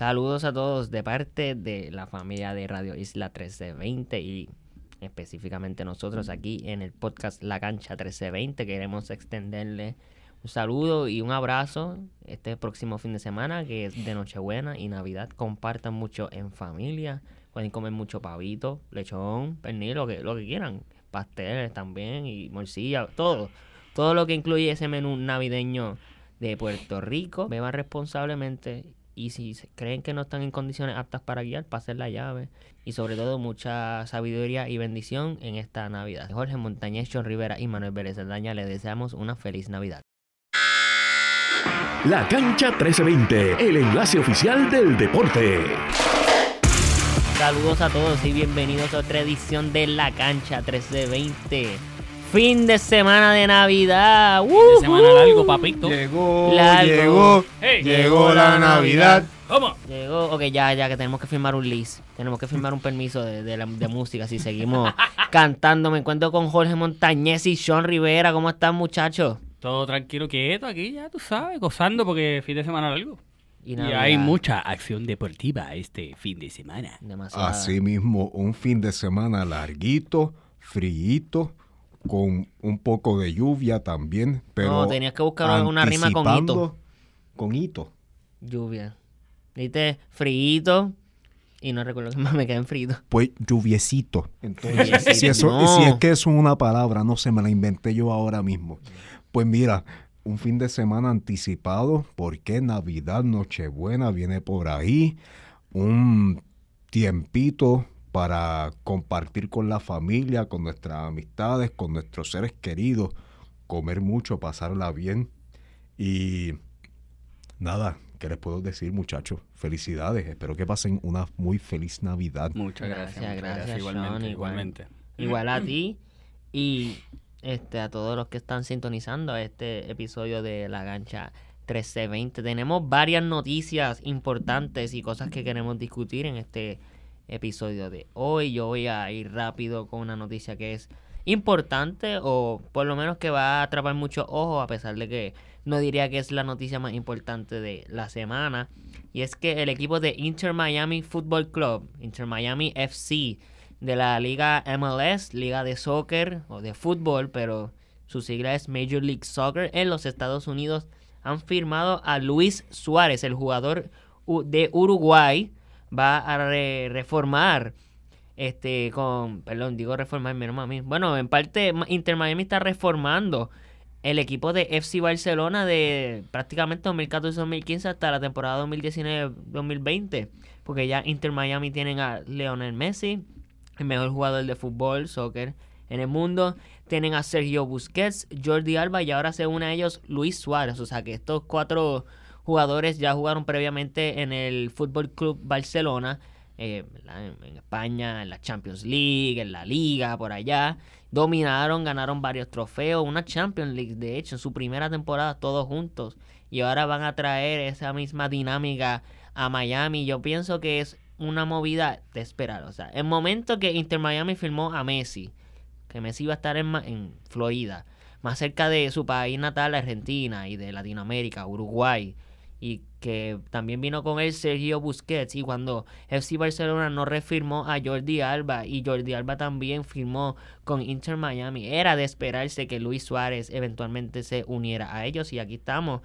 Saludos a todos de parte de la familia de Radio Isla 1320 y específicamente nosotros aquí en el podcast La Cancha 1320 queremos extenderle un saludo y un abrazo este próximo fin de semana que es de Nochebuena y Navidad. Compartan mucho en familia, pueden comer mucho pavito, lechón, pernil, lo que, lo que quieran, pasteles también y morcilla, todo, todo lo que incluye ese menú navideño de Puerto Rico. Beban responsablemente y si creen que no están en condiciones aptas para guiar, pasen la llave. Y sobre todo mucha sabiduría y bendición en esta Navidad. Jorge Montañez, John Rivera y Manuel Vélez Daña les deseamos una feliz Navidad. La Cancha 1320, el enlace oficial del deporte. Saludos a todos y bienvenidos a otra edición de La Cancha 1320. Fin de semana de Navidad. Fin de semana largo, papito. Llegó, Largo. llegó, Hey. llegó la Navidad. ¿Cómo? Llegó, ok, ya, ya que tenemos que firmar un list. Tenemos que firmar un permiso de, de la- de música si seguimos cantando. Me encuentro con Jorge Montañez y Sean Rivera. ¿Cómo están, muchachos? Todo tranquilo, quieto aquí, ya tú sabes, gozando porque fin de semana largo. Y hay mucha acción deportiva este fin de semana. Demasiada. Así mismo, un fin de semana larguito, fríito, con un poco de lluvia también, pero No, tenías que buscar una rima con hito. Con hito. Lluvia. Viste, frío. Y no recuerdo que más me quedé en frío. Pues lluviecito. Entonces, Lluviecito, si, eso, no. si es que eso es una palabra, no se me la inventé yo ahora mismo. Pues mira, un fin de semana anticipado, porque Navidad, Nochebuena viene por ahí. Un tiempito para compartir con la familia, con nuestras amistades, con nuestros seres queridos, comer mucho, pasarla bien. Y nada, ¿qué les puedo decir muchachos? Felicidades, espero que pasen una muy feliz Navidad. Muchas gracias, Gracias, muchas gracias, gracias, igualmente, Sean, igualmente. Igual a ti. Y este a todos los que están sintonizando a este episodio de La Gancha 1320. Tenemos varias noticias importantes y cosas que queremos discutir en este episodio de hoy. Yo voy a ir rápido con una noticia que es importante o por lo menos que va a atrapar mucho ojo a pesar de que no diría que es la noticia más importante de la semana. Y es que el equipo de Inter Miami Football Club, Inter Miami FC, de la liga MLS, liga de soccer o de fútbol, pero su sigla es Major League Soccer en los Estados Unidos, han firmado a Luis Suárez, el jugador de Uruguay, va a re- reformar este con, perdón, digo reformar, mi mami. Bueno, en parte Inter Miami está reformando el equipo de FC Barcelona de prácticamente 2014-2015 hasta la temporada 2019-2020, porque ya Inter Miami tienen a Leonel Messi, el mejor jugador de fútbol, soccer en el mundo. Tienen a Sergio Busquets, Jordi Alba y ahora se une a ellos Luis Suárez. O sea que estos cuatro jugadores ya jugaron previamente en el Fútbol Club Barcelona, eh, en, España, en la Champions League, en la Liga, por allá. Dominaron, ganaron varios trofeos, una Champions League, de hecho, en su primera temporada todos juntos. Y ahora van a traer esa misma dinámica a Miami. Yo pienso que es una movida de esperar. O sea, el momento que Inter Miami firmó a Messi, que Messi iba a estar en, en Florida, más cerca de su país natal, Argentina, y de Latinoamérica, Uruguay, y que también vino con él Sergio Busquets, y cuando FC Barcelona no refirmó a Jordi Alba, y Jordi Alba también firmó con Inter Miami, era de esperarse que Luis Suárez eventualmente se uniera a ellos, y aquí estamos.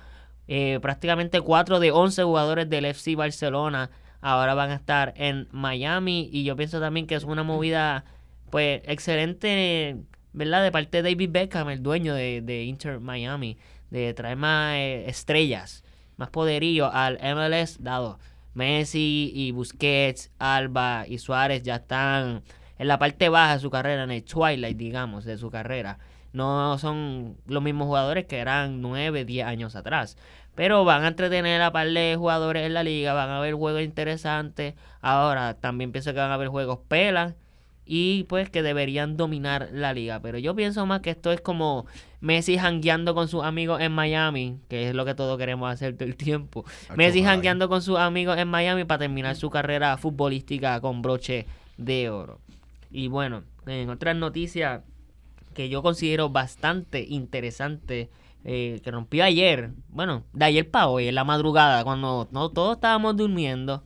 Eh, prácticamente 4 de 11 jugadores del FC Barcelona ahora van a estar en Miami y yo pienso también que es una movida pues excelente, ¿verdad? De parte de David Beckham, el dueño de, de Inter Miami, de traer más eh, estrellas, más poderío al MLS, dado Messi y Busquets, Alba y Suárez ya están en la parte baja de su carrera, en el twilight, digamos, de su carrera. No son los mismos jugadores que eran 9, 10 años atrás. Pero van a entretener a par de jugadores en la liga, van a haber juegos interesantes. Ahora también pienso que van a haber juegos pelas y pues que deberían dominar la liga. Pero yo pienso más que esto es como Messi jangueando con sus amigos en Miami, que es lo que todos queremos hacer todo el tiempo. Messi jangueando con sus amigos en Miami para terminar su carrera futbolística con broche de oro. Y bueno, en otras noticias que yo considero bastante interesante eh, que rompió ayer, bueno, de ayer para hoy, en la madrugada, cuando no, todos estábamos durmiendo,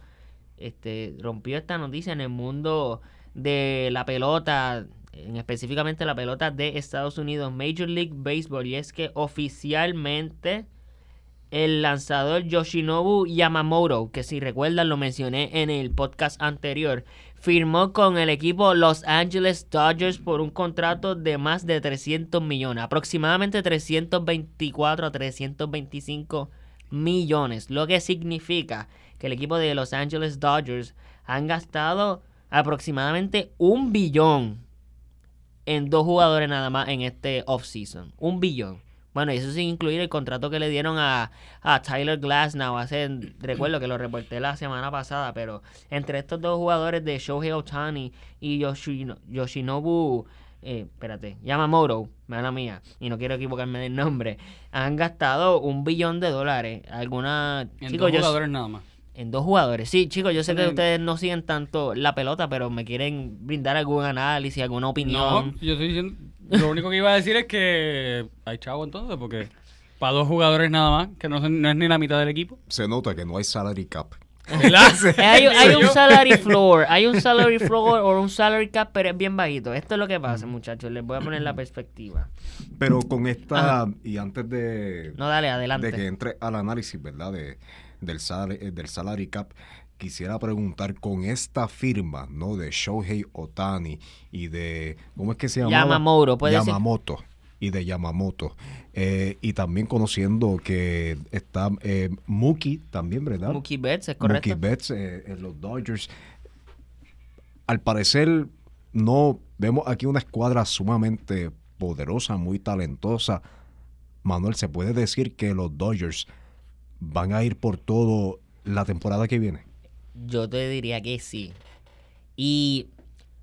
este, rompió esta noticia en el mundo de la pelota, en específicamente la pelota de Estados Unidos, Major League Baseball, y es que oficialmente el lanzador Yoshinobu Yamamoto, que si recuerdan lo mencioné en el podcast anterior, firmó con el equipo Los Angeles Dodgers por un contrato de más de 300 millones, aproximadamente 324 a 325 millones, lo que significa que el equipo de Los Angeles Dodgers han gastado aproximadamente un billón en dos jugadores nada más en este offseason. Un billón. Bueno, y eso sin incluir el contrato que le dieron a, a Tyler Glasnow. Hace, recuerdo que lo reporté la semana pasada, pero entre estos dos jugadores de Shohei Otani y Yoshino- Yoshinobu, eh, espérate, Yamamoto, mala mía, y no quiero equivocarme del nombre, han gastado un billón de dólares. Alguna, En chicos, dos yo- jugadores nada más. En dos jugadores. Sí, chicos, yo sé que Ponen- ustedes no siguen tanto la pelota, pero me quieren brindar algún análisis, alguna No, opinión. yo estoy diciendo. Lo único que iba a decir es que hay chavo entonces, porque para dos jugadores nada más, que no, son- no es ni la mitad del equipo. Se nota que no hay salary cap. Hay, hay un salary floor, hay un salary floor o un salary cap, pero es bien bajito. Esto es lo que pasa, muchachos. Les voy a poner la perspectiva. Pero con esta, y antes de, No, dale, de que adelante. entre al análisis, ¿verdad? De, del, salary, eh, del salary cap, quisiera preguntar con esta firma, ¿no? De Shohei Otani y de, ¿cómo es que se llama? Yamamoto, puede ser. Y de Yamamoto. Eh, y también conociendo que está eh, Mookie también, ¿verdad? Mookie Betts, es correcto. Mookie Betts eh, en los Dodgers. Al parecer, no vemos aquí una escuadra sumamente poderosa, muy talentosa. Manuel, ¿se puede decir que los Dodgers van a ir por todo la temporada que viene? Yo te diría que sí. Y,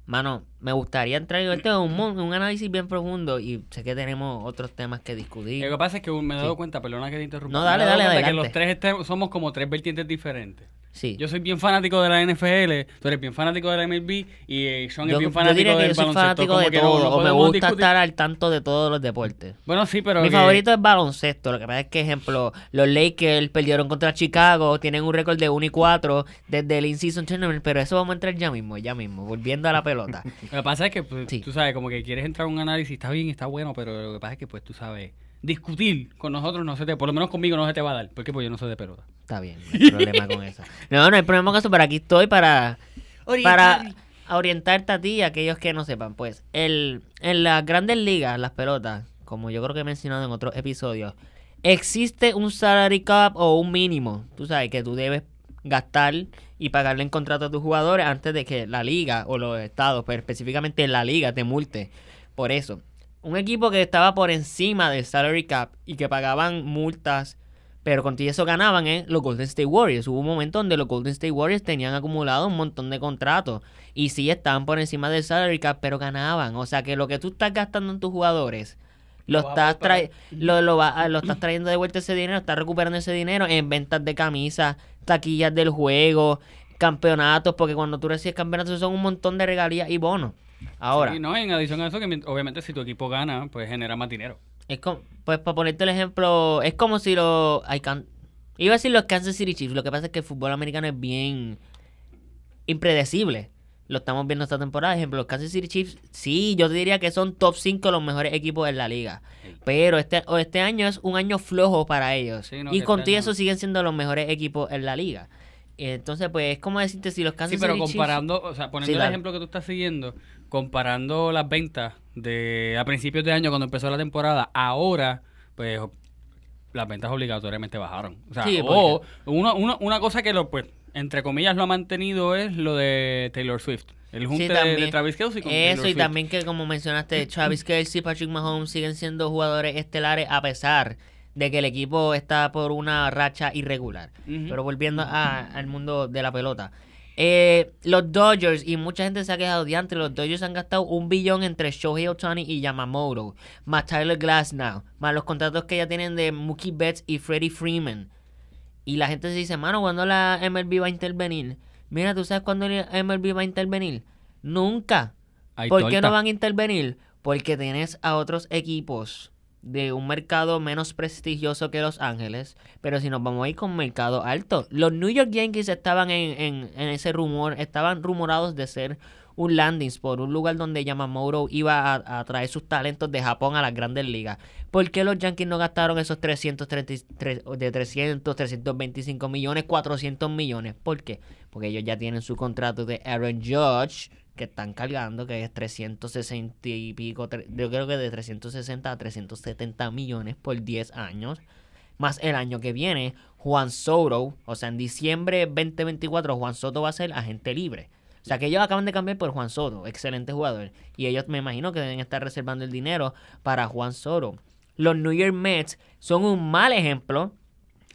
mano, me gustaría entrar en este un, un análisis bien profundo y sé que tenemos otros temas que discutir. Lo que pasa es que me he dado Sí. cuenta, perdona que te interrumpa. No, me dale, dale, cuenta que los tres somos como tres vertientes diferentes. Sí. Yo soy bien fanático de la NFL, tú eres bien fanático de la MLB y eh, Sean Yo, es bien yo fanático que del yo soy baloncesto. fanático de que no- todo, no o me gusta discutir. estar al tanto de todos los deportes. Bueno, sí, pero Mi que- favorito es baloncesto. Lo que pasa es que, ejemplo, los Lakers perdieron contra Chicago, tienen un récord de 1 y 4 desde el in-season tournament, pero eso vamos a entrar ya mismo, ya mismo, volviendo a la pelota. Lo que pasa es que, pues, Sí. tú sabes, como que quieres entrar a un análisis, está bien, está bueno, pero lo que pasa es que, pues, tú sabes, discutir con nosotros no se te, por lo menos conmigo no se te va a dar, porque pues yo no soy de pelota. Está bien, no hay problema con eso. No, no hay problema con eso, pero aquí estoy para, para orientarte a ti y a aquellos que no sepan. Pues, el, en las grandes ligas, las pelotas, como yo creo que he mencionado en otros episodios, existe un salary cap o un mínimo, tú sabes, que tú debes gastar y pagarle en contrato a tus jugadores antes de que la liga o los estados, pero específicamente la liga, te multe por eso. Un equipo que estaba por encima del salary cap y que pagaban multas, pero con eso ganaban, ¿eh? Los Golden State Warriors. Hubo un momento donde los Golden State Warriors tenían acumulado un montón de contratos y sí estaban por encima del salary cap, pero ganaban. O sea que lo que tú estás gastando en tus jugadores, lo, estás, trai- lo, lo, va- ah, lo estás trayendo de vuelta ese dinero, estás recuperando ese dinero en ventas de camisas, taquillas del juego, campeonatos, porque cuando tú recibes campeonatos son un montón de regalías y bonos. Ahora, Y no, en adición a eso, que obviamente si tu equipo gana, pues genera más dinero. es como, pues para ponerte el ejemplo, es como si los, iba a decir los Kansas City Chiefs, lo que pasa es que el fútbol americano es bien impredecible. Lo estamos viendo esta temporada. Ejemplo, los Kansas City Chiefs, sí, yo te diría que son top 5 los mejores equipos de la liga. Pero este, o este año es un año flojo para ellos. Sí, no, y con todo eso siguen siendo los mejores equipos en la liga. Entonces, pues es como decirte si los Kansas Sí, pero City Chiefs- comparando, o sea, poniendo Sí, el ejemplo que tú estás siguiendo, comparando las ventas de a principios de año cuando empezó la temporada, ahora, pues las ventas obligatoriamente bajaron. O sea, Sí, o una, una, una cosa que lo, pues, entre comillas, lo ha mantenido es lo de Taylor Swift. El junte Sí, de- de, Travis Kelsey con Eso Taylor y Swift. también que como mencionaste, Travis Kelsey y Patrick Mahomes siguen siendo jugadores estelares a pesar de que el equipo está por una racha irregular. Pero volviendo a- al mundo de la pelota. Eh, los Dodgers, y mucha gente se ha quejado de antes, los Dodgers han gastado un billón entre Shohei Otani y Yamamoto, más Tyler Glasnow, más los contratos que ya tienen de Mookie Betts y Freddie Freeman. Y la gente se dice, mano, ¿cuándo la MLB va a intervenir? Mira, ¿tú sabes cuándo la MLB va a intervenir? Nunca. ¿Por qué no van a intervenir? Porque tienes a otros equipos de un mercado menos prestigioso que Los Ángeles, pero si nos vamos a ir con mercado alto, los New York Yankees estaban en, en, en ese rumor, estaban rumorados de ser un landing spot, un lugar donde Yamamoto iba a, traer sus talentos de Japón a las grandes ligas. ¿Por qué los Yankees no gastaron esos 333, de 300, 325 millones, 400 millones? ¿Por qué? Porque ellos ya tienen su contrato de Aaron Judge, que están cargando, que es 360 y pico, yo creo que de 360 a 370 millones por 10 años. Más el año que viene, Juan Soto, o sea, en diciembre 2024, Juan Soto va a ser agente libre. O sea, que ellos acaban de cambiar por Juan Soto, excelente jugador. Y ellos me imagino que deben estar reservando el dinero para Juan Soto. Los New York Mets son un mal ejemplo.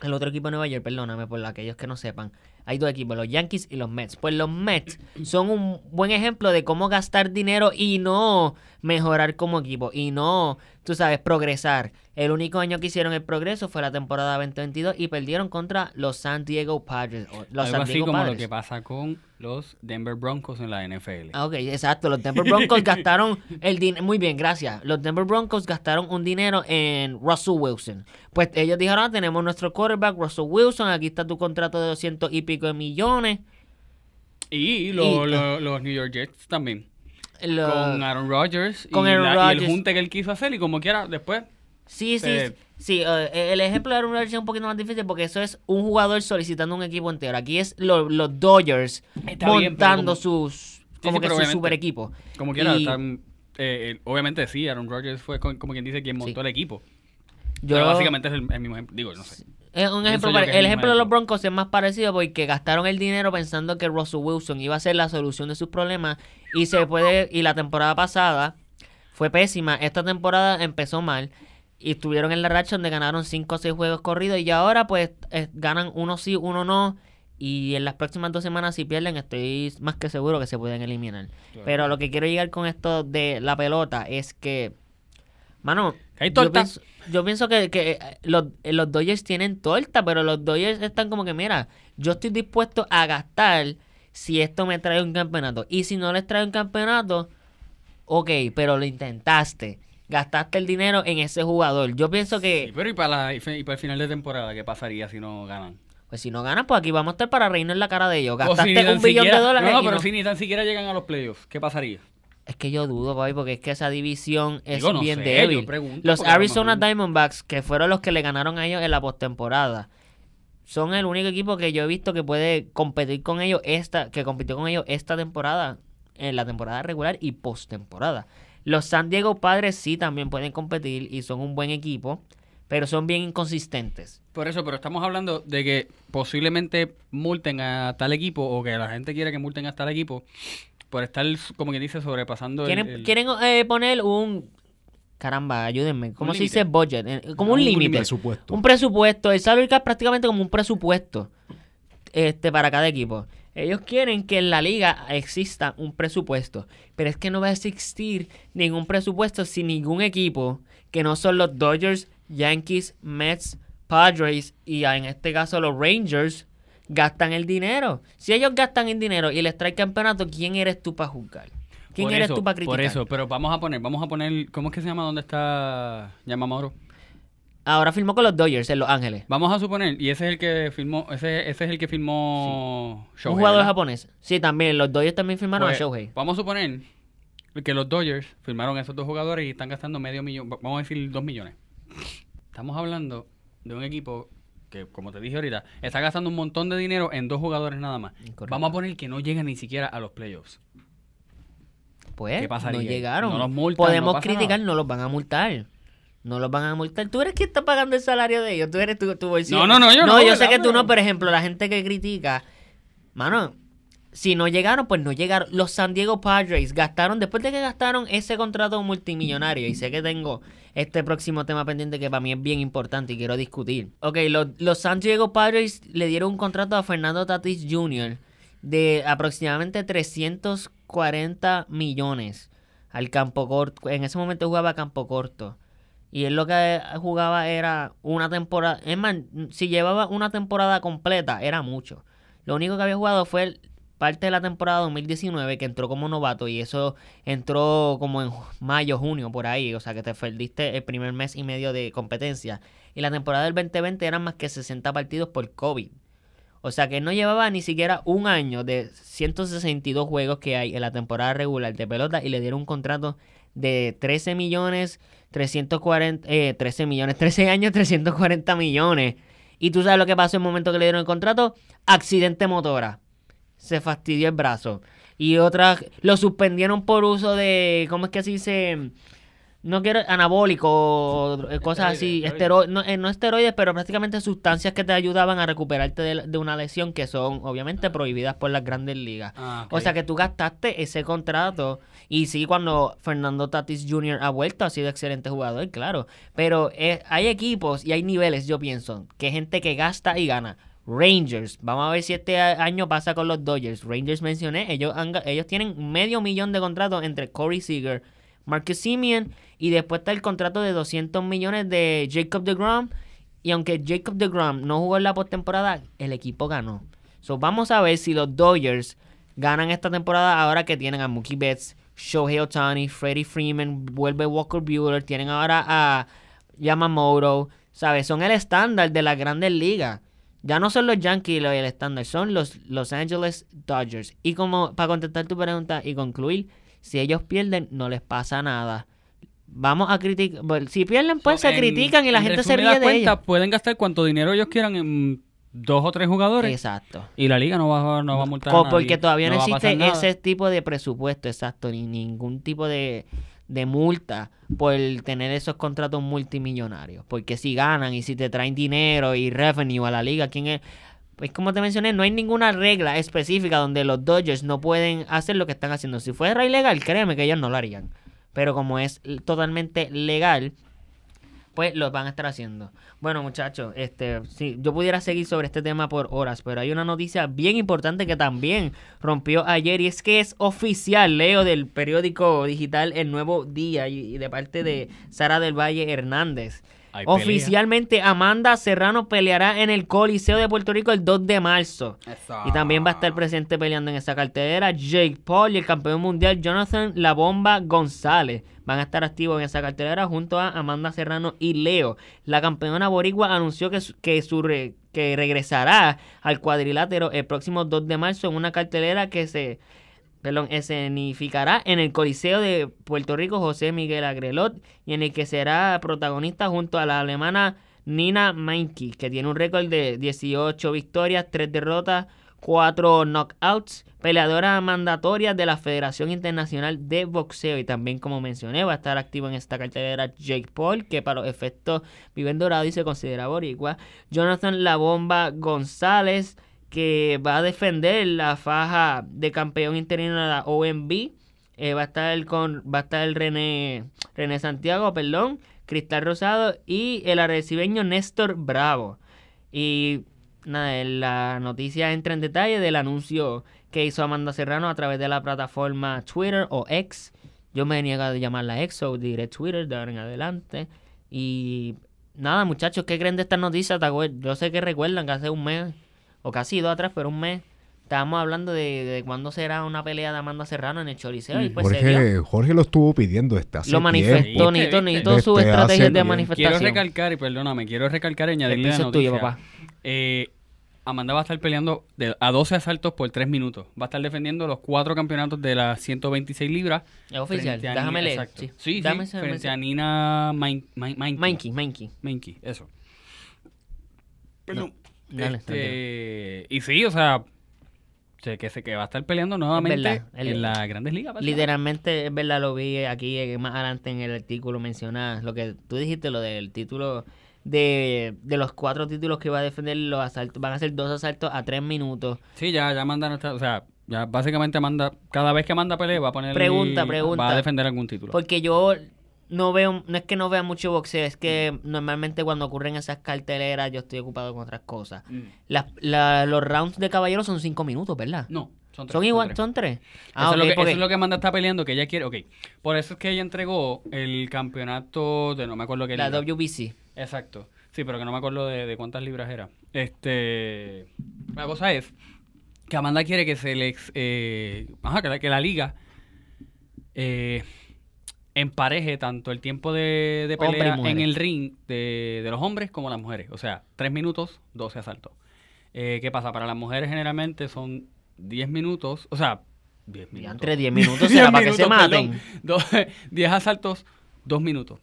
El otro equipo de Nueva York, perdóname por aquellos que no sepan. Hay dos equipos, los Yankees y los Mets. Pues los Mets son un buen ejemplo de cómo gastar dinero y no mejorar como equipo. Y no, tú sabes, progresar. El único año que hicieron el progreso fue la temporada 2022 y perdieron contra los San Diego Padres. Los Algo San así Diego como Padres. lo que pasa con los Denver Broncos en la NFL. Ah, ok, exacto. Los Denver Broncos gastaron el dinero. Muy bien, gracias. Los Denver Broncos gastaron un dinero en Russell Wilson. Pues ellos dijeron: ah, tenemos nuestro quarterback, Russell Wilson. Aquí está tu contrato de 200 y pico de millones. Y, Y- lo- los New York Jets también. Lo- con Aaron Rodgers con y, Aaron la- y Rodgers. el junte que él quiso hacer y como quiera después Sí, sí, sí. eh, el ejemplo de Aaron Rodgers es un poquito más difícil porque eso es un jugador solicitando un equipo entero. Aquí es lo- los Dodgers Está bien, pero montando como- sus. Como sí, que su super equipo. como quiera Y- están, eh, eh, obviamente sí Aaron Rodgers fue con- como quien dice quien montó Sí. el equipo Yo, pero básicamente es el, el mismo ejemplo digo no sé Es un ejemplo el ejemplo de los. Broncos es más parecido porque gastaron el dinero pensando que Russell Wilson iba a ser la solución de sus problemas y se puede y la temporada pasada fue pésima. Esta temporada empezó mal. Y estuvieron en la racha donde ganaron 5 o 6 juegos corridos. Y ahora pues eh, ganan uno sí, uno no. Y en las próximas dos semanas si pierden estoy más que seguro que se pueden eliminar. Pero lo que quiero llegar con esto de la pelota es que Mano, ¿Hay yo pienso, yo pienso que, que, eh, los, eh, los Dodgers tienen torta, pero los Dodgers están como que, mira, yo estoy dispuesto a gastar si esto me trae un campeonato. Y si no les trae un campeonato, ok, pero lo intentaste. Gastaste el dinero en ese jugador. Yo pienso que, Sí, pero y para, la- y para el final de temporada qué pasaría si no ganan pues si no ganas, pues aquí vamos a estar para reírnos en la cara de ellos. Si Gastaste un billón de dólares. no, pero no- si ni tan siquiera llegan a los playoffs qué pasaría Es que yo dudo, papi, porque es que esa división es Digo, no bien sé, débil. Los Arizona Diamondbacks, que fueron los que le ganaron a ellos en la postemporada, son el único equipo que yo he visto que puede competir con ellos esta, que compitió con ellos esta temporada, en la temporada regular y postemporada. Los San Diego Padres sí también pueden competir y son un buen equipo, pero son bien inconsistentes. por eso pero estamos hablando de que posiblemente multen a tal equipo o que la gente quiere que multen a tal equipo por estar como quien dice sobrepasando el- Quieren, el, quieren eh, poner un... Caramba, ayúdenme. ¿Cómo Un se dice budget? Eh, Como un Un límite. presupuesto. Un presupuesto. El salary cap prácticamente como un presupuesto este, para cada equipo. Ellos quieren que en la liga exista un presupuesto. Pero es que no va a existir ningún presupuesto sin ningún equipo que no son los Dodgers, Yankees, Mets, Padres y en este caso los Rangers gastan el dinero. Si ellos gastan el dinero y les trae campeonato, ¿quién eres tú para juzgar? ¿Quién por eres eso, tú para criticar? Por eso, pero vamos a poner, vamos a poner, ¿cómo es que se llama donde está Yamamoto? Ahora firmó con los Dodgers en Los Ángeles. Vamos a suponer, y ese es el que firmó, ese, ese es el que firmó Shohei, un jugador ¿verdad? japonés. Sí, también. Los Dodgers también firmaron Pues, a Shohei. Vamos a suponer que los Dodgers firmaron a esos dos jugadores y están gastando medio millón, va- vamos a decir dos millones. Estamos hablando de un equipo que, como te dije ahorita, está gastando un montón de dinero en dos jugadores nada más. Vamos a poner que no llegan ni siquiera a los playoffs. Pues ¿Qué no llegaron. No los multan, Podemos no criticar, nada. no los van a multar. No los van a multar. Tú eres quien está pagando el salario de ellos. Tú eres tu, tu bolsillo. No, no, no, yo no, yo ¿verdad? sé que tú no, por ejemplo, la gente que critica. Mano, si no llegaron, pues no llegaron. Los San Diego Padres gastaron, después de que gastaron ese contrato multimillonario, y sé que tengo este próximo tema pendiente que para mí es bien importante y quiero discutir. Ok, los, los San Diego Padres le dieron un contrato a Fernando Tatis Jr. de aproximadamente 340 millones al campo corto. En ese momento jugaba campo corto. Y él lo que jugaba era una temporada. Es más, si llevaba una temporada completa, era mucho. Lo único que había jugado fue parte de la temporada 2019 que entró como novato y eso entró como en mayo, junio, por ahí. O sea, que te perdiste el primer mes y medio de competencia. Y la temporada del 2020 eran más que 60 partidos por COVID. O sea que no llevaba ni siquiera un año de 162 juegos que hay en la temporada regular de pelota y le dieron un contrato de 13 millones 340, eh, 13 millones, 13 años, 340 millones. Y tú sabes lo que pasó en el momento que le dieron el contrato, accidente motora. Se fastidió el brazo. Y otras, lo suspendieron por uso de, ¿cómo es que así se no quiero anabólico, eh, cosas así, Esteroides, estero- no, eh, no esteroides, pero prácticamente sustancias que te ayudaban a recuperarte de, de una lesión que son obviamente prohibidas por las grandes ligas. Ah. O sea que tú gastaste ese contrato y sí, cuando Fernando Tatis Jr. ha vuelto ha sido excelente jugador, claro. Pero eh, hay equipos y hay niveles, yo pienso, que gente que gasta y gana. Rangers, vamos a ver si este año pasa con los Dodgers. Rangers mencioné, ellos, han ellos tienen medio millón de contratos entre Corey Seager, Marcus Simeon y después está el contrato de 200 millones de Jacob DeGrom. Y aunque Jacob DeGrom no jugó en la postemporada, el equipo ganó. So, vamos a ver si los Dodgers ganan esta temporada ahora que tienen a Mookie Betts, Shohei Otani, Freddie Freeman, vuelve Walker Buehler, tienen ahora a Yamamoto, ¿sabes? Son el estándar de las grandes ligas. Ya no son los Yankees el estándar, son los Los Angeles Dodgers. Y como para contestar tu pregunta y concluir, si ellos pierden, no les pasa nada. Vamos a criticar. Si pierden, pues So, se en- critican y la en gente se ríe de cuentas, ellos. pueden gastar cuanto dinero ellos quieran en dos o tres jugadores Exacto. y la liga no va, no va a multar a nadie. porque todavía no, existe nada. ese tipo de presupuesto, exacto, ni ningún tipo de, de multa por tener esos contratos multimillonarios. Porque si ganan y si te traen dinero y revenue a la liga, ¿quién es? Pues como te mencioné, no hay ninguna regla específica donde los Dodgers no pueden hacer lo que están haciendo. Si fuera ilegal, créeme que ellos no lo harían. Pero como es totalmente legal, pues lo van a estar haciendo. Bueno, muchachos, este, sí, yo pudiera seguir sobre este tema por horas, pero hay una noticia bien importante que también rompió ayer y es que es oficial, Leo, del periódico digital El Nuevo Día y de parte de Sara del Valle Hernández. Hay pelea. Oficialmente, Amanda Serrano peleará en el Coliseo de Puerto Rico el 2 de marzo. Eso. Y también va a estar presente peleando en esa cartelera Jake Paul y el campeón mundial Jonathan La Bomba González. Van a estar activos en esa cartelera junto a Amanda Serrano y Leo. La campeona boricua anunció que, su- que, su re- que regresará al cuadrilátero el próximo 2 de marzo en una cartelera que se perdón, escenificará en el Coliseo de Puerto Rico José Miguel Agrelot y en el que será protagonista junto a la alemana Nina Meinke, que tiene un récord de 18 victorias, 3 derrotas, 4 knockouts, peleadora mandatoria de la Federación Internacional de Boxeo. Y también como mencioné va a estar activo en esta cartelera Jake Paul, que para los efectos vive en Dorado y se considera boricua, Jonathan La Bomba González, que va a defender la faja de campeón interino de la OMB. Eh, va a estar con va a estar el René Santiago, perdón, Cristal Rosado y el arrecibeño Néstor Bravo. Y nada, la noticia entra en detalle del anuncio que hizo Amanda Serrano a través de la plataforma Twitter o X. Yo me niego a llamarla X o diré Twitter de ahora en adelante. Y nada, muchachos, ¿qué creen de esta noticia? ¿Te acuer- Yo sé que recuerdan que hace un mes, o casi dos atrás, pero un mes, estábamos hablando de, de cuándo será una pelea de Amanda Serrano en el Choliseo. Y pues se dio. Jorge, Jorge lo estuvo pidiendo este hace Lo manifestó, tiempo. ¿Viste? necesito su estrategia de manifestación. Quiero recalcar, y perdóname, quiero recalcar y añadirle la noticia. tuyo, papá. Eh, Amanda va a estar peleando de- a 12 asaltos por 3 minutos. Va a estar defendiendo los cuatro campeonatos de las 126 libras. Es oficial, déjame leer. Exacto. Sí, Sí, sí, Dame ese frente mensaje. a Nina Main- Main- Mainki. Mikey, Mikey. Mainki, eso. Perdón. Dale, Este, y sí, o sea, sé que, sé que va a estar peleando nuevamente verdad, el- en las grandes ligas. ¿verdad? Literalmente, es verdad, lo vi aquí eh, más adelante en el artículo mencionar lo que tú dijiste, lo del título de, de los cuatro títulos que va a defender los asaltos. Van a ser dos asaltos a tres minutos. Sí, ya, ya Amanda no está, o sea, ya básicamente Amanda, cada vez que Amanda pelea va a poner... Pregunta, pregunta. Va a defender algún título. Porque yo no veo, no es que no vea mucho boxeo, es que normalmente cuando ocurren esas carteleras yo estoy ocupado con otras cosas. Mm. Las- la- los rounds de caballeros son cinco minutos, ¿verdad? No, son tres. Son igual, tres. son tres. eso, Ah, es lo que, porque- eso es lo que Amanda está peleando, que ella quiere. Ok, por eso es que ella entregó el campeonato de no me acuerdo qué la libra. WBC. Exacto. Sí, pero que no me acuerdo de, de cuántas libras era. Este. La cosa es que Amanda quiere que se le eh, ajá, que, la, que la liga eh, empareje tanto el tiempo de, de pelea en mujeres. el ring de, de los hombres como las mujeres. O sea, 3 minutos, 12 asaltos. Eh, ¿Qué pasa? Para las mujeres generalmente son 10 minutos, o sea, 10 minutos. entre 10 minutos será para que se maten. perdón. Do- 10 asaltos, 2 minutos.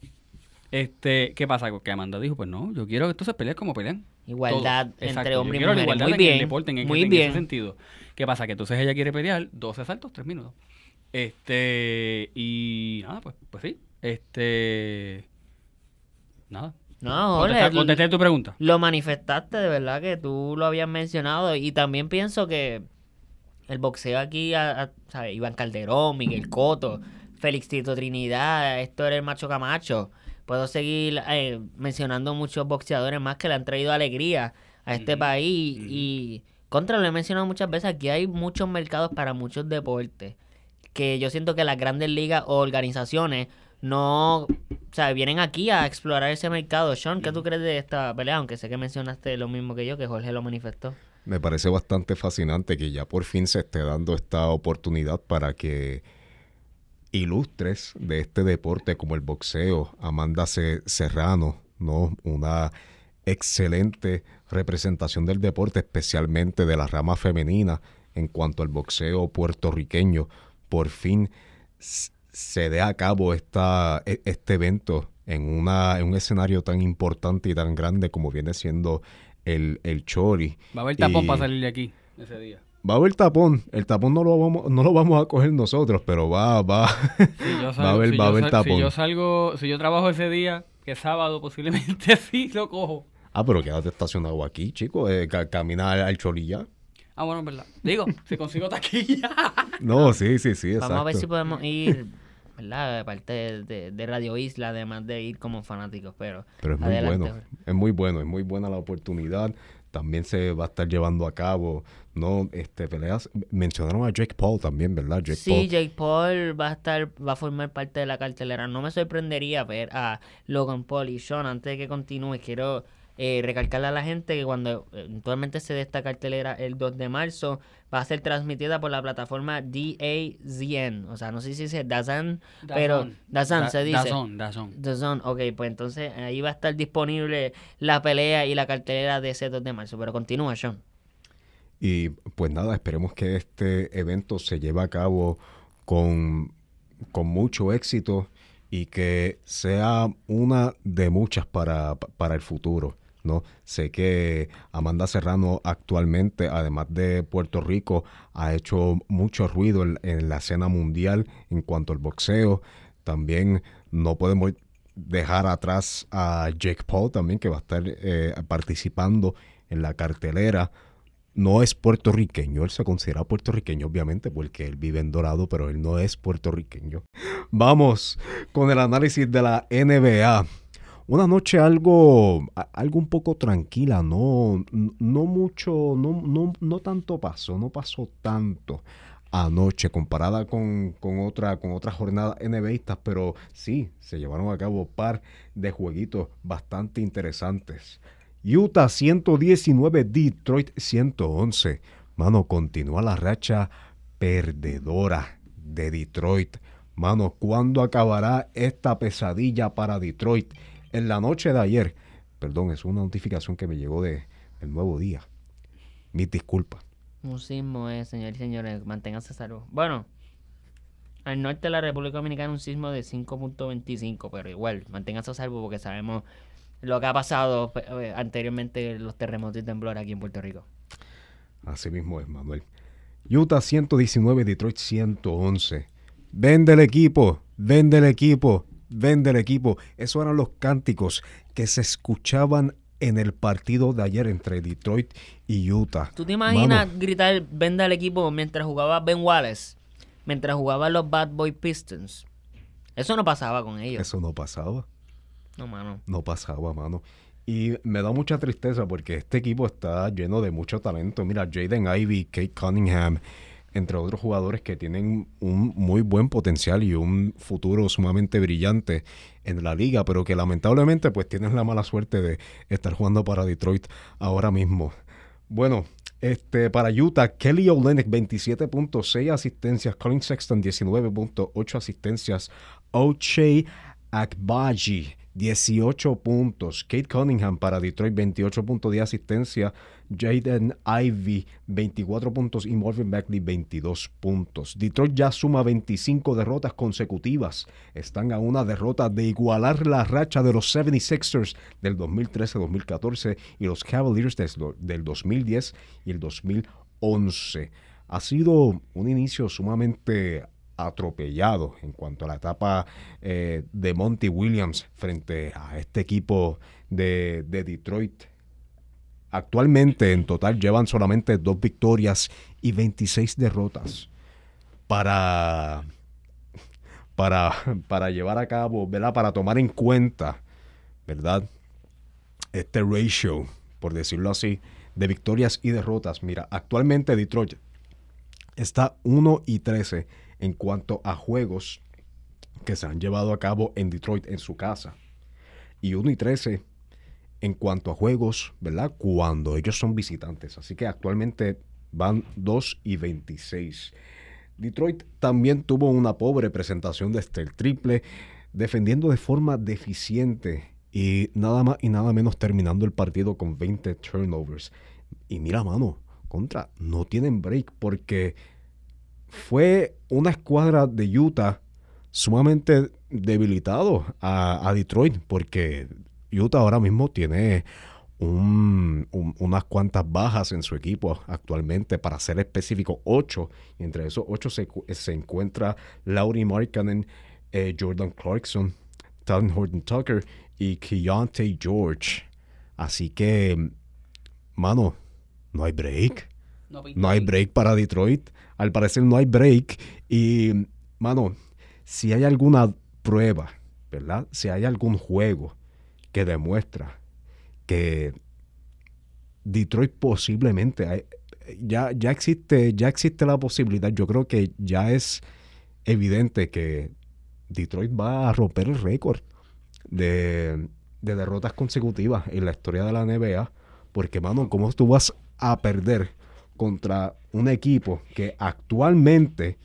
Este, ¿qué pasa? Que Amanda dijo, pues no, yo quiero que entonces pelear como pelean. Igualdad Todos. entre Exacto, yo hombre y quiero la mujer. igualdad Muy en el bien. deporte en, muy en bien. ese sentido. ¿Qué pasa? Que entonces ella quiere pelear 12 asaltos, 3 minutos. Este, y nada, pues, pues sí. Este, nada. No, Contesté, tu pregunta. lo manifestaste de verdad que tú lo habías mencionado y también pienso que el boxeo aquí, a, a- ¿sabes? Iván Calderón, Miguel Coto, Félix Tito Trinidad, esto era el macho Camacho. Puedo seguir eh, mencionando muchos boxeadores más que le han traído alegría a este país y contra lo he mencionado muchas veces, aquí hay muchos mercados para muchos deportes que yo siento que las grandes ligas o organizaciones no, o vienen aquí a explorar ese mercado. Sean, ¿qué tú crees de esta pelea? Aunque sé que mencionaste lo mismo que yo, que Jorge lo manifestó. Me parece bastante fascinante que ya por fin se esté dando esta oportunidad para que ilustres de este deporte como el boxeo, Amanda Ce- Serrano, ¿no? Una excelente representación del deporte, especialmente de la rama femenina en cuanto al boxeo puertorriqueño. Por fin se dé a cabo esta, e- este evento en, una, en un escenario tan importante y tan grande como viene siendo el, el Chori. Va a haber tapón Y- para salir de aquí ese día. Va a haber tapón. El tapón no lo vamos, no lo vamos a coger nosotros, pero va, va. Si yo Va a haber- si va a haber sal- tapón. Si yo salgo, si yo trabajo ese día, que es sábado, posiblemente sí lo cojo. Ah, pero quédate estacionado aquí, chico. Eh, ca- camina al, al Chori ya. Ah, bueno, es verdad. Digo, si consigo taquilla. No, sí, sí, sí, exacto. Vamos a ver si podemos ir, ¿verdad? Aparte de, de- de Radio Isla, además de ir como fanáticos, pero... Pero es muy adelante, bueno. Es muy bueno, es muy buena la oportunidad. También se va a estar llevando a cabo, ¿no? Este, peleas. Mencionaron a Jake Paul también, ¿verdad? Jake Sí, Paul. Jake Paul va a estar, va a formar parte de la cartelera. No me sorprendería ver a Logan Paul y Sean. Antes de que continúe, quiero eh, recalcarle a la gente que cuando eventualmente se dé esta cartelera el 2 de marzo, va a ser transmitida por la plataforma DAZN. O sea, no sé si dice DAZN, pero DAZN Da- se dice. Dazón, Dazón. DAZN, ok, pues entonces ahí va a estar disponible la pelea y la cartelera de ese 2 de marzo. Pero continúa, Sean. Y pues nada, esperemos que este evento se lleve a cabo con, con mucho éxito y que sea una de muchas para, para el futuro. Sé que Amanda Serrano actualmente, además de Puerto Rico, ha hecho mucho ruido en, en la escena mundial en cuanto al boxeo. También no podemos dejar atrás a Jake Paul también, que va a estar eh, participando en la cartelera no es puertorriqueño, él se considera puertorriqueño obviamente porque él vive en Dorado, pero él no es puertorriqueño. Vamos con el análisis de la NBA. Una noche algo, algo un poco tranquila, no, no mucho, no, no, no tanto pasó, no pasó tanto anoche comparada con, con otra, con otras jornadas NBAistas, pero sí, se llevaron a cabo par de jueguitos bastante interesantes. Utah 119, Detroit 111. Mano, continúa la racha perdedora de Detroit. Mano, ¿cuándo acabará esta pesadilla para Detroit? En la noche de ayer, perdón, es una notificación que me llegó de el nuevo día. Mis disculpas. Un sismo es, señores y señores, manténganse salvos. Bueno, al norte de la República Dominicana un sismo de 5.25, pero igual, manténganse a salvo porque sabemos lo que ha pasado eh, anteriormente los terremotos y temblores aquí en Puerto Rico. Así mismo es, Manuel. Utah 119, Detroit 111. Vende el equipo, vende el equipo, vende el equipo. Esos eran los cánticos que se escuchaban en el partido de ayer entre Detroit y Utah. ¿Tú te imaginas Mano, gritar venda al equipo mientras jugaba Ben Wallace? Mientras jugaban los Bad Boy Pistons. Eso no pasaba con ellos. eso no pasaba, No, mano. no pasaba, mano. Y me da mucha tristeza porque este equipo está lleno de mucho talento. Mira, Jaden Ivey, Kate Cunningham, entre otros jugadores que tienen un muy buen potencial y un futuro sumamente brillante en la liga, pero que lamentablemente pues tienen la mala suerte de estar jugando para Detroit ahora mismo. Bueno, Este, para Utah, Kelly Olynyk 27.6 asistencias, Colin Sexton 19.8 asistencias, Ochey Akbaji 18 puntos, Kate Cunningham para Detroit 28.10 asistencia, Jaden Ivy 24 puntos y Marvin Bagley 22 puntos. Detroit ya suma 25 derrotas consecutivas. Están a una derrota de igualar la racha de los 76ers del 2013-2014 y los Cavaliers del 2010 y el 2011. Ha sido un inicio sumamente atropellado en cuanto a la etapa eh, de Monty Williams frente a este equipo de, de Detroit Actualmente en total llevan solamente dos victorias y 26 derrotas para, para, para llevar a cabo, ¿verdad? Para tomar en cuenta, ¿verdad? Este ratio, por decirlo así, de victorias y derrotas. Mira, actualmente Detroit está 1 y 13 en cuanto a juegos que se han llevado a cabo en Detroit en su casa. Y 1 y 13 en cuanto a juegos, ¿verdad? Cuando ellos son visitantes. Así que actualmente van 2 y 26. Detroit también tuvo una pobre presentación desde el triple, defendiendo de forma deficiente y nada más y nada menos terminando el partido con 20 turnovers. Y mira, mano, contra, no tienen break porque fue una escuadra de Utah sumamente debilitado a, a Detroit porque Utah ahora mismo tiene unas cuantas bajas en su equipo actualmente, para ser específico, ocho. Y entre esos ocho se, encuentra Laurie Markkanen, eh, Jordan Clarkson, Talon Horton Tucker y Keontae George. Así que, mano, no hay break. No, no hay break para Detroit. Al parecer no hay break. Y, mano, si hay alguna prueba, ¿verdad? Si hay algún juego que demuestra que Detroit posiblemente ya, ya existe ya existe la posibilidad yo creo que ya es evidente que Detroit va a romper el récord de, derrotas consecutivas en la historia de la NBA porque mano cómo tú vas a perder contra un equipo que actualmente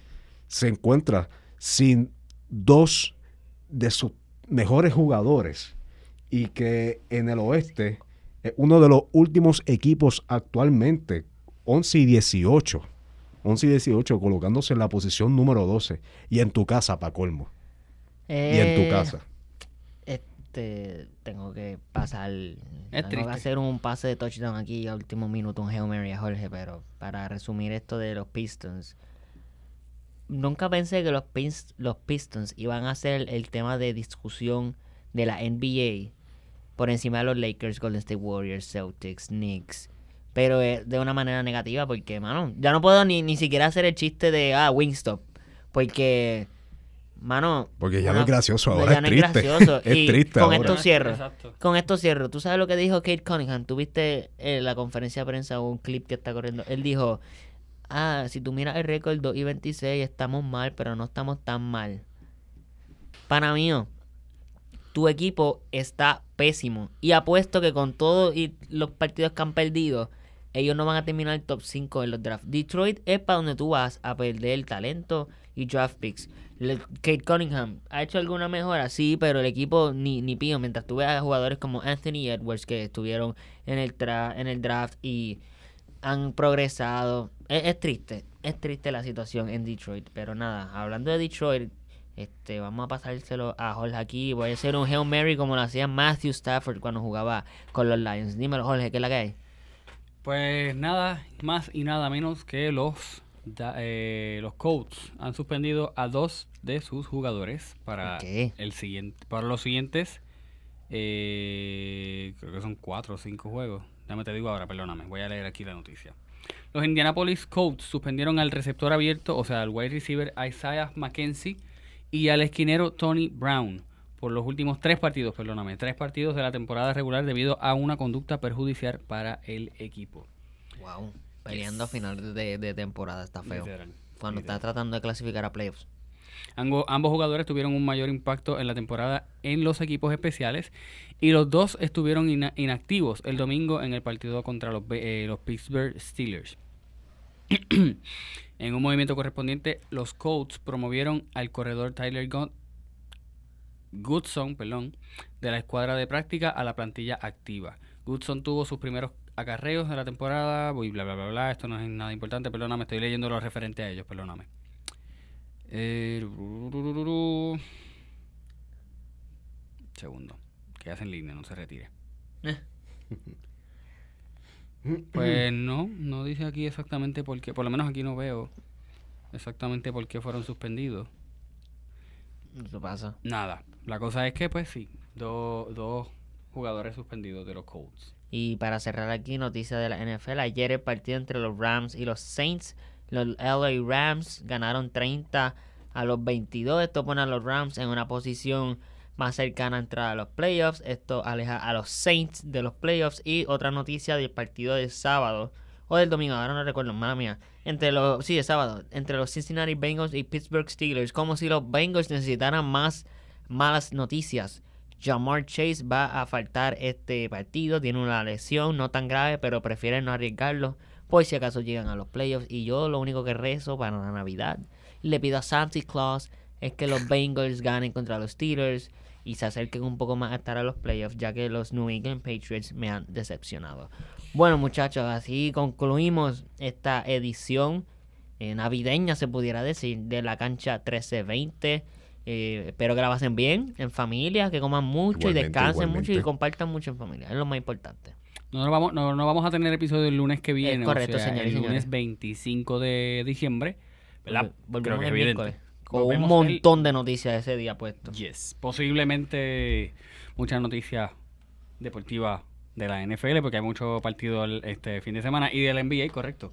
se encuentra sin dos de sus mejores jugadores y que en el oeste es uno de los últimos equipos actualmente, 11 y 18. 11 y 18, colocándose en la posición número 12. Y en tu casa, pa' colmo. y en tu eh, casa. Este, tengo que pasar. tengo que hacer un pase de touchdown aquí a último minuto, un Hail Mary a Jorge, pero para resumir esto de los Pistons. Nunca pensé que los, los Pistons iban a ser el tema de discusión de la NBA por encima de los Lakers, Golden State Warriors, Celtics, Knicks. Pero de una manera negativa porque, mano, ya no puedo ni, ni siquiera hacer el chiste de, ah, Wingstop. Porque, mano... Porque ya no es gracioso ahora, es, triste. es triste Con esto cierro. Con esto cierro. ¿Tú sabes lo que dijo Kate Cunningham? ¿Tuviste en la conferencia de prensa un clip que está corriendo? Él dijo, ah, si tú miras el récord 2 y 26, estamos mal, pero no estamos tan mal. Para mí, tu equipo está pésimo. Y apuesto que con todos los partidos que han perdido, ellos no van a terminar el top 5 en los drafts. Detroit es para donde tú vas a perder talento y draft picks. Kate Cunningham ha hecho alguna mejora, sí, pero el equipo ni, ni pío. Mientras tú a jugadores como Anthony Edwards que estuvieron en el, en el draft y han progresado. es, triste, es triste la situación en Detroit. Pero nada, hablando de Detroit, este, vamos a pasárselo a Jorge aquí. Voy a hacer un Hail Mary como lo hacía Matthew Stafford cuando jugaba con los Lions. Dímelo, Jorge, ¿qué es la que hay? Pues nada más y nada menos que los, eh, los Colts han suspendido a dos de sus jugadores para el siguiente, para los siguientes, eh, creo que son cuatro o cinco juegos. Dame te digo ahora, perdóname, voy a leer aquí la noticia. Los Indianapolis Colts suspendieron al receptor abierto, o sea, al wide receiver Isaiah McKenzie y al esquinero Tony Brown por los últimos tres partidos, perdóname, tres partidos de la temporada regular debido a una conducta perjudicial para el equipo. Wow, peleando a final de, temporada está feo. Cuando está tratando de clasificar a playoffs. Ambos, ambos jugadores tuvieron un mayor impacto en la temporada en los equipos especiales y los dos estuvieron ina- inactivos el domingo en el partido contra los, eh, los Pittsburgh Steelers. en un movimiento correspondiente, los Colts promovieron al corredor Tyler Gun- Goodson perdón, de la escuadra de práctica a la plantilla activa. Goodson tuvo sus primeros acarreos de la temporada, y bla bla bla bla, esto no es nada importante, perdóname, estoy leyendo lo referente a ellos, perdóname. Eh. Segundo, que hacen línea, no se retire. Eh. Pues no, no dice aquí exactamente por qué, por lo menos aquí no veo exactamente por qué fueron suspendidos. Eso pasa. Nada, la cosa es que pues sí, dos dos jugadores suspendidos de los Colts. Y para cerrar aquí, noticia de la NFL. Ayer el partido entre los Rams y los Saints. Los LA Rams ganaron 30 a los 22. Esto pone a los Rams en una posición más cercana a entrar a los playoffs. Esto aleja a los Saints de los playoffs. Y otra noticia del partido del sábado. O del domingo, ahora no recuerdo, mala mía. Entre los, sí, de sábado. Entre los Cincinnati Bengals y Pittsburgh Steelers. Como si los Bengals necesitaran más malas noticias. Jamar Chase va a faltar este partido. Tiene una lesión no tan grave, pero prefieren no arriesgarlo por si acaso llegan a los playoffs. Y yo lo único que rezo para la Navidad, le pido a Santa Claus, es que los Bengals ganen contra los Steelers y se acerquen un poco más a estar a los playoffs, ya que los New England Patriots me han decepcionado. Bueno, muchachos, así concluimos esta edición eh, navideña, se pudiera decir, de la cancha 1320. Eh, espero que la pasen bien, en familia, que coman mucho y Igualmente, descansen mucho y compartan mucho en familia. Es lo más importante. No, no vamos, no, no vamos a tener episodio el lunes que viene, correcto, o sea, señores y el lunes señores. 25 de diciembre, ¿verdad? Volvemos Creo que es el evidente. miércoles. Con un el- montón de noticias ese día puesto. Yes. Posiblemente muchas noticias deportivas de la NFL, porque hay muchos partidos este fin de semana y del NBA, correcto.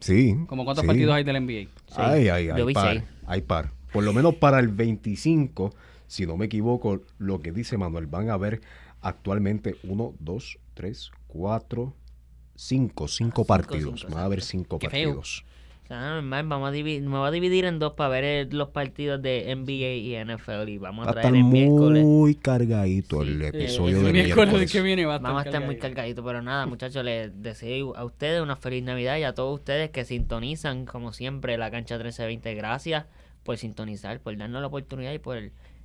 Sí. ¿Como cuántos sí. partidos hay del NBA? Ay, ay, Yo hay vi par, seis. hay par. Por lo menos para el 25, si no me equivoco, lo que dice Manuel, van a haber actualmente uno, dos, tres, cuatro, cinco, cinco partidos. cinco, van a haber cinco Qué feo. partidos. O sea, vamos a dividir, me voy a dividir en dos para ver eh, los partidos de NBA y NFL y vamos Va a traer el miércoles. muy cargadito Sí, el sí, episodio el de miércoles miércoles. que viene va a estar, Vamos a estar muy cargadito. pero nada, muchachos, les deseo a ustedes una feliz Navidad y a todos ustedes que sintonizan, como siempre, la cancha 1320. Gracias por sintonizar, por darnos la oportunidad y por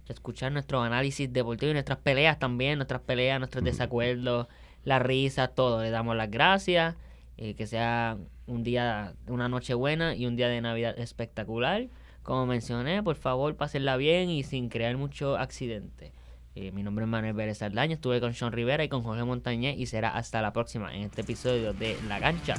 escuchar nuestro análisis deportivo y nuestras peleas también, nuestras peleas, nuestros desacuerdos, las risas, todo. Le damos las gracias, eh, que sea un día, una noche buena y un día de Navidad espectacular. Como mencioné, por favor, pásenla bien y sin crear mucho accidente. Eh, mi nombre es Manuel Vélez Saldaña, estuve con Sean Rivera y con Jorge Montañez y será hasta la próxima en este episodio de La Sevilla.